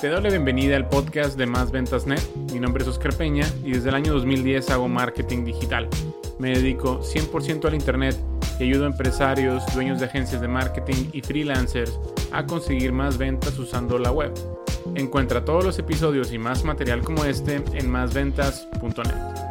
Te doy la bienvenida al podcast de Más Ventas Net. Mi nombre es Oscar Peña y desde el año 2010 hago marketing digital. Me dedico 100% al Internet y ayudo a empresarios, dueños de agencias de marketing y freelancers a conseguir más ventas usando la web. Encuentra todos los episodios y más material como este en másventas.net.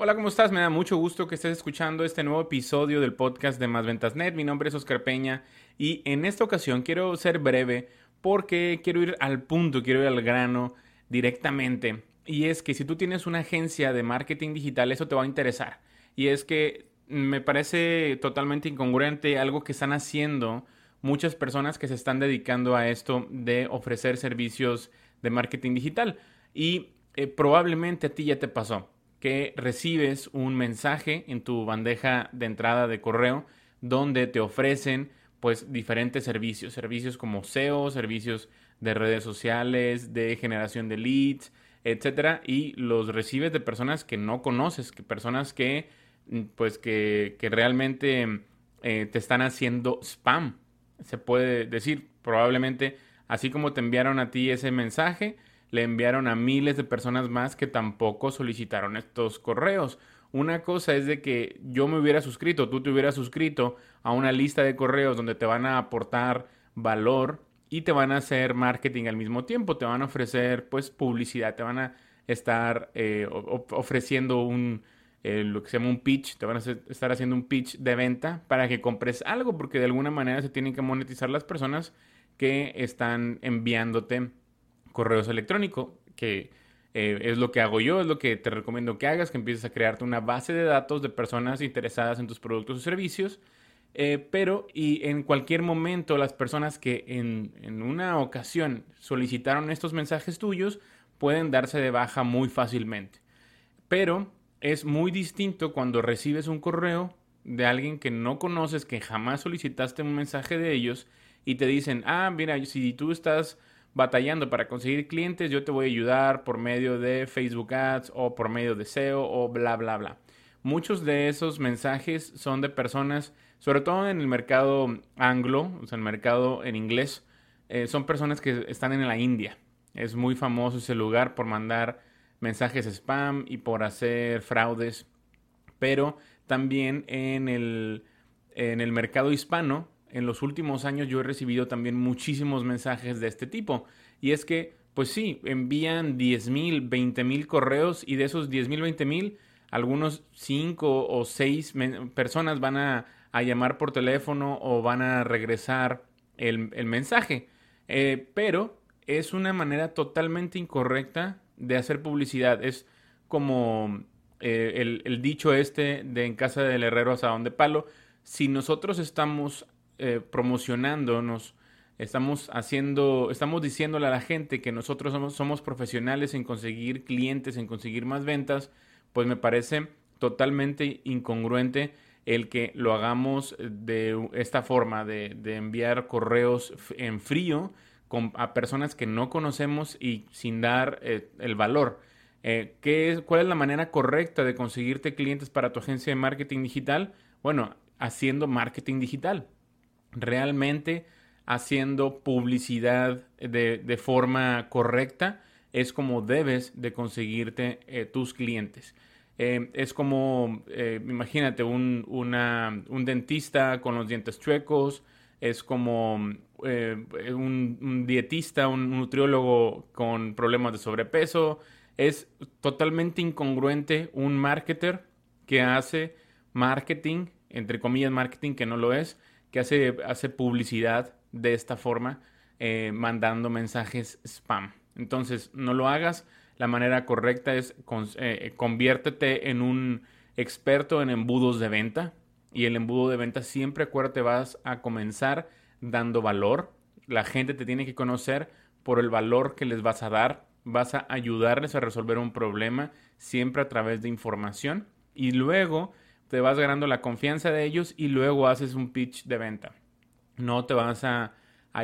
Hola, ¿cómo estás? Me da mucho gusto que estés escuchando este nuevo episodio del podcast de Más Ventas Net. Mi nombre es Oscar Peña y en esta ocasión quiero ser breve porque quiero ir al punto, quiero ir al grano directamente. Y es que si tú tienes una agencia de marketing digital, eso te va a interesar. Y es que me parece totalmente incongruente algo que están haciendo muchas personas que se están dedicando a esto de ofrecer servicios de marketing digital. Y eh, probablemente a ti ya te pasó que recibes un mensaje en tu bandeja de entrada de correo donde te ofrecen pues diferentes servicios, servicios como SEO, servicios de redes sociales, de generación de leads, etcétera, y los recibes de personas que no conoces, que personas que mm, pues que, que realmente eh, te están haciendo spam, se puede decir, probablemente así como te enviaron a ti ese mensaje, le enviaron a miles de personas más que tampoco solicitaron estos correos. Una cosa es de que yo me hubiera suscrito, tú te hubieras suscrito a una lista de correos donde te van a aportar valor y te van a hacer marketing al mismo tiempo, te van a ofrecer pues publicidad, te van a estar eh, ofreciendo un, eh, lo que se llama un pitch, te van a estar haciendo un pitch de venta para que compres algo, porque de alguna manera se tienen que monetizar las personas que están enviándote correos electrónicos, que eh, es lo que hago yo, es lo que te recomiendo que hagas, que empieces a crearte una base de datos de personas interesadas en tus productos o servicios. Eh, pero y en cualquier momento las personas que en, en una ocasión solicitaron estos mensajes tuyos pueden darse de baja muy fácilmente. Pero es muy distinto cuando recibes un correo de alguien que no conoces, que jamás solicitaste un mensaje de ellos y te dicen, ah, mira, si tú estás batallando para conseguir clientes, yo te voy a ayudar por medio de Facebook Ads o por medio de SEO o bla, bla, bla. Muchos de esos mensajes son de personas, sobre todo en el mercado anglo, o sea, el mercado en inglés, eh, son personas que están en la India. Es muy famoso ese lugar por mandar mensajes spam y por hacer fraudes. Pero también en el, en el mercado hispano en los últimos años yo he recibido también muchísimos mensajes de este tipo. Y es que, pues sí, envían 10 mil, 20 mil correos y de esos 10 mil, 20 mil, algunos 5 o 6 personas van a, llamar por teléfono o van a regresar el, mensaje. Eh, pero es una manera totalmente incorrecta de hacer publicidad. Es como eh, el, el, dicho este de en casa del herrero asadón de palo. Si nosotros estamos eh, promocionándonos, estamos haciendo, estamos diciéndole a la gente que nosotros somos, profesionales en conseguir clientes, en conseguir más ventas, pues me parece totalmente incongruente el que lo hagamos de esta forma, de, enviar correos en frío a personas que no conocemos y sin dar eh, el valor. Eh, ¿qué ¿Cuál es la manera correcta de conseguirte clientes para tu agencia de marketing digital? Bueno, haciendo marketing digital realmente haciendo publicidad de, forma correcta es como debes de conseguirte eh, tus clientes. Eh, es como, eh, imagínate, un, un, dentista con los dientes chuecos, es como un, dietista, un nutriólogo con problemas de sobrepeso. Es totalmente incongruente un marketer que hace marketing, entre comillas marketing que no lo es, que hace, hace publicidad de esta forma, eh, mandando mensajes spam. Entonces, no lo hagas. La manera correcta es eh, conviértete en un experto en embudos de venta. Y el embudo de venta siempre, acuérdate, vas a comenzar dando valor. La gente te tiene que conocer por el valor que les vas a dar. Vas a ayudarles a resolver un problema siempre a través de información. Y luego te vas ganando la confianza de ellos y luego haces un pitch de venta. No te vas a,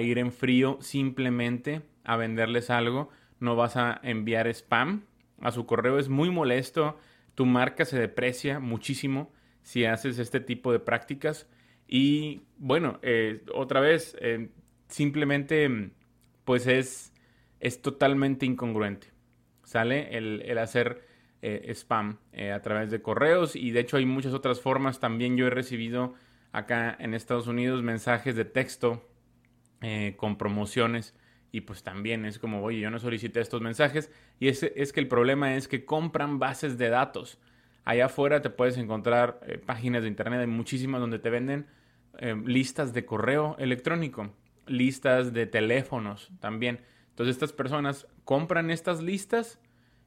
ir en frío simplemente a venderles algo, no vas a enviar spam a su correo, es muy molesto, tu marca se deprecia muchísimo si haces este tipo de prácticas y bueno, eh, otra vez, eh, simplemente pues es, es totalmente incongruente. ¿Sale? El, hacer eh, spam eh, a través de correos y de hecho hay muchas otras formas. También yo he recibido acá en Estados Unidos mensajes de texto eh, con promociones y pues también es como, oye, yo no solicité estos mensajes y es, es que el problema es que compran bases de datos. Allá afuera te puedes encontrar páginas de internet, hay muchísimas donde te venden listas de correo electrónico listas de teléfonos también. Entonces estas personas compran estas listas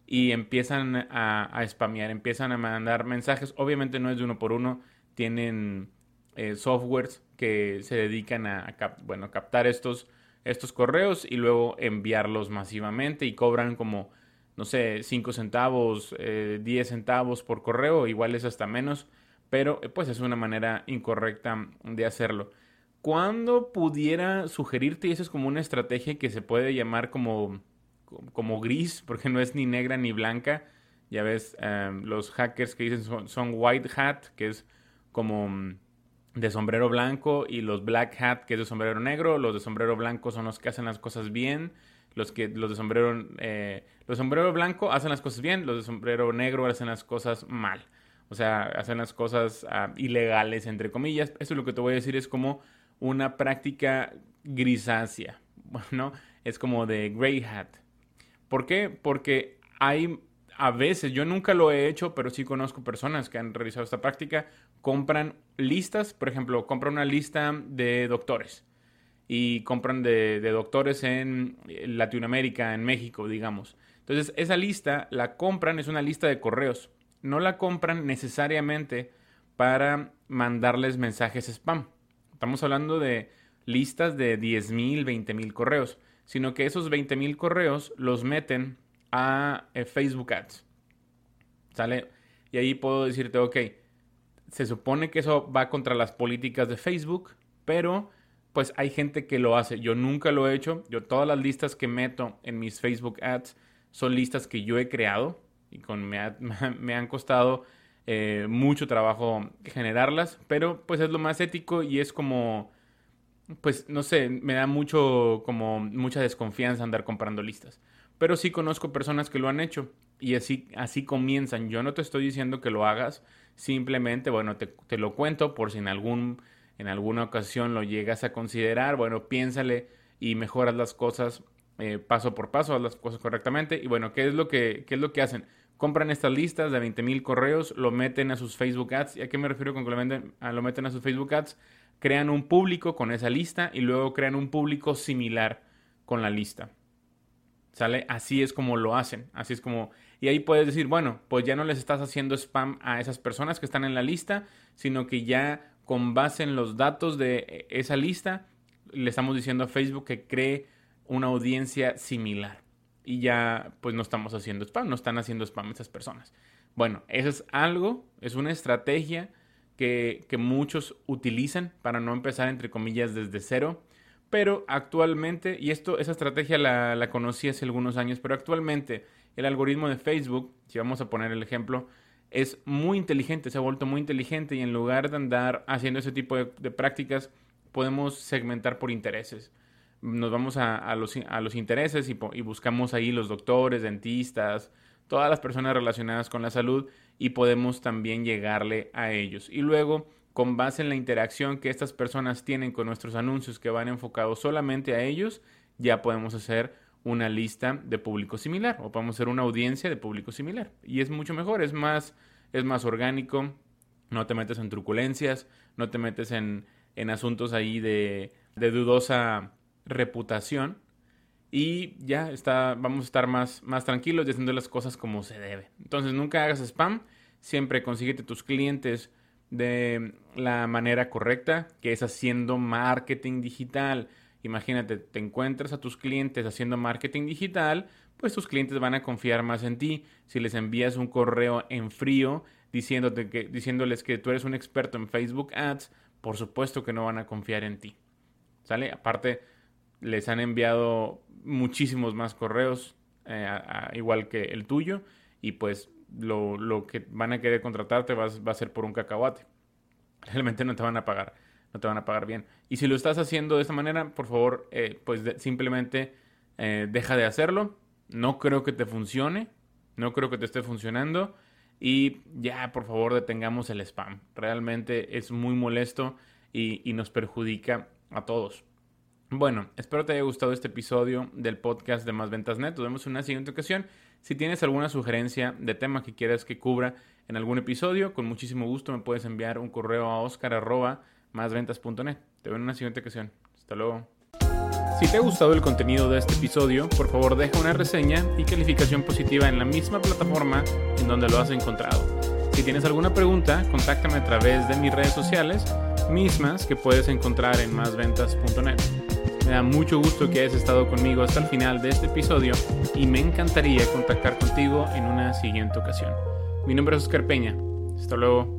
y empiezan a, a spamear, empiezan a mandar mensajes. Obviamente no es de uno por uno, tienen eh, softwares que se dedican a, bueno, captar estos, estos correos y luego enviarlos masivamente y cobran como, no sé, 5 centavos, 10 eh, centavos por correo, igual es hasta menos, pero eh, pues es una manera incorrecta de hacerlo. ¿Cuándo pudiera sugerirte, y eso es como una estrategia que se puede llamar como, como gris, porque no es ni negra ni blanca. Ya ves, em, los hackers que dicen son, white hat, que es como mm, de sombrero blanco, y los black hat, que es de sombrero negro. Los de sombrero blanco son los que hacen las cosas bien. Los, que, los de sombrero, eh, los sombrero blanco hacen las cosas bien, los de sombrero negro hacen las cosas mal. O sea, hacen las cosas ah, ilegales, entre comillas. Eso es lo que te voy a decir, es como una práctica grisácea. Bueno, es como de gray hat. ¿Por qué? Porque hay a veces, yo nunca lo he hecho, pero sí conozco personas que han realizado esta práctica, compran listas, por ejemplo, compran una lista de doctores y compran de, doctores en Latinoamérica, en México, digamos. Entonces, esa lista la compran, es una lista de correos. No la compran necesariamente para mandarles mensajes spam. Estamos hablando de listas de 10.000, 20.000 correos, sino que esos 20.000 correos los meten a eh, Facebook Ads. ¿Sale? Y ahí puedo decirte, ok, se supone que eso va contra las políticas de Facebook, pero pues hay gente que lo hace. Yo nunca lo he hecho. Yo todas las listas que meto en mis Facebook Ads son listas que yo he creado y con, me, han costado eh, mucho trabajo generarlas, pero pues es lo más ético y es como, pues no sé, me da mucho, como mucha desconfianza andar comprando listas. Pero sí conozco personas que lo han hecho y así, así comienzan. Yo no te estoy diciendo que lo hagas, simplemente, bueno, te, te lo cuento por si en, algún, en alguna ocasión lo llegas a considerar, bueno, piénsale y mejoras las cosas eh, paso por paso, haz las cosas correctamente. Y bueno, ¿qué es lo que, qué es lo que hacen? compran estas listas de 20.000 correos, lo meten a sus Facebook Ads. ¿Y a qué me refiero con que lo a, lo meten a sus Facebook Ads? Crean un público con esa lista y luego crean un público similar con la lista. ¿Sale? Así es como lo hacen. Así es como... Y ahí puedes decir, bueno, pues ya no les estás haciendo spam a esas personas que están en la lista, sino que ya con base en los datos de esa lista, le estamos diciendo a Facebook que cree una audiencia similar y ya pues no estamos haciendo spam, no están haciendo spam esas personas. Bueno, eso es algo, es una estrategia que, muchos utilizan para no empezar entre comillas desde cero, pero actualmente, y esto, esa estrategia la, conocí hace algunos años, pero actualmente el algoritmo de Facebook, si vamos a poner el ejemplo, es muy inteligente, se ha vuelto muy inteligente y en lugar de andar haciendo ese tipo de prácticas, podemos segmentar por intereses. Nos vamos a, los, a los, intereses y, y, buscamos ahí los doctores, dentistas, todas las personas relacionadas con la salud y podemos también llegarle a ellos. Y luego, con base en la interacción que estas personas tienen con nuestros anuncios que van enfocados solamente a ellos, ya podemos hacer una lista de público similar o podemos hacer una audiencia de público similar. Y es mucho mejor, es más, es más orgánico, no te metes en truculencias, no te metes en, en asuntos ahí de, de dudosa reputación y ya está, vamos a estar más, más tranquilos y haciendo las cosas como se debe. Entonces nunca hagas spam, siempre consíguete tus clientes de la manera correcta, que es haciendo marketing digital. Imagínate, te encuentras a tus clientes haciendo marketing digital, pues tus clientes van a confiar más en ti. Si les envías un correo en frío diciéndote que, diciéndoles que tú eres un experto en Facebook Ads, por supuesto que no van a confiar en ti. ¿Sale? Aparte, les han enviado muchísimos más correos, eh, igual que el tuyo, y pues lo, que van a querer contratarte va, va, a ser por un cacahuate. Realmente no te van a pagar no te van a pagar bien. Y si lo estás haciendo de esta manera, por favor, eh, pues simplemente eh, deja de hacerlo. No creo que te funcione, no creo que te esté funcionando. Y ya, por favor, detengamos el spam. Realmente es muy molesto y, y nos perjudica a todos. Bueno, espero te haya gustado este episodio del podcast de Más Ventas Net. Nos vemos en una siguiente ocasión. Si tienes alguna sugerencia de tema que quieras que cubra en algún episodio, con muchísimo gusto me puedes enviar un correo a oscar.másventas.net. Te veo en una siguiente ocasión. Hasta luego. Si te ha gustado el contenido de este episodio, por favor deja una reseña y calificación positiva en la misma plataforma en donde lo has encontrado. Si tienes alguna pregunta, contáctame a través de mis redes sociales, mismas que puedes encontrar en másventas.net. Me da mucho gusto que hayas estado conmigo hasta el final de este episodio y me encantaría contactar contigo en una siguiente ocasión. Mi nombre es Oscar Peña. Hasta luego.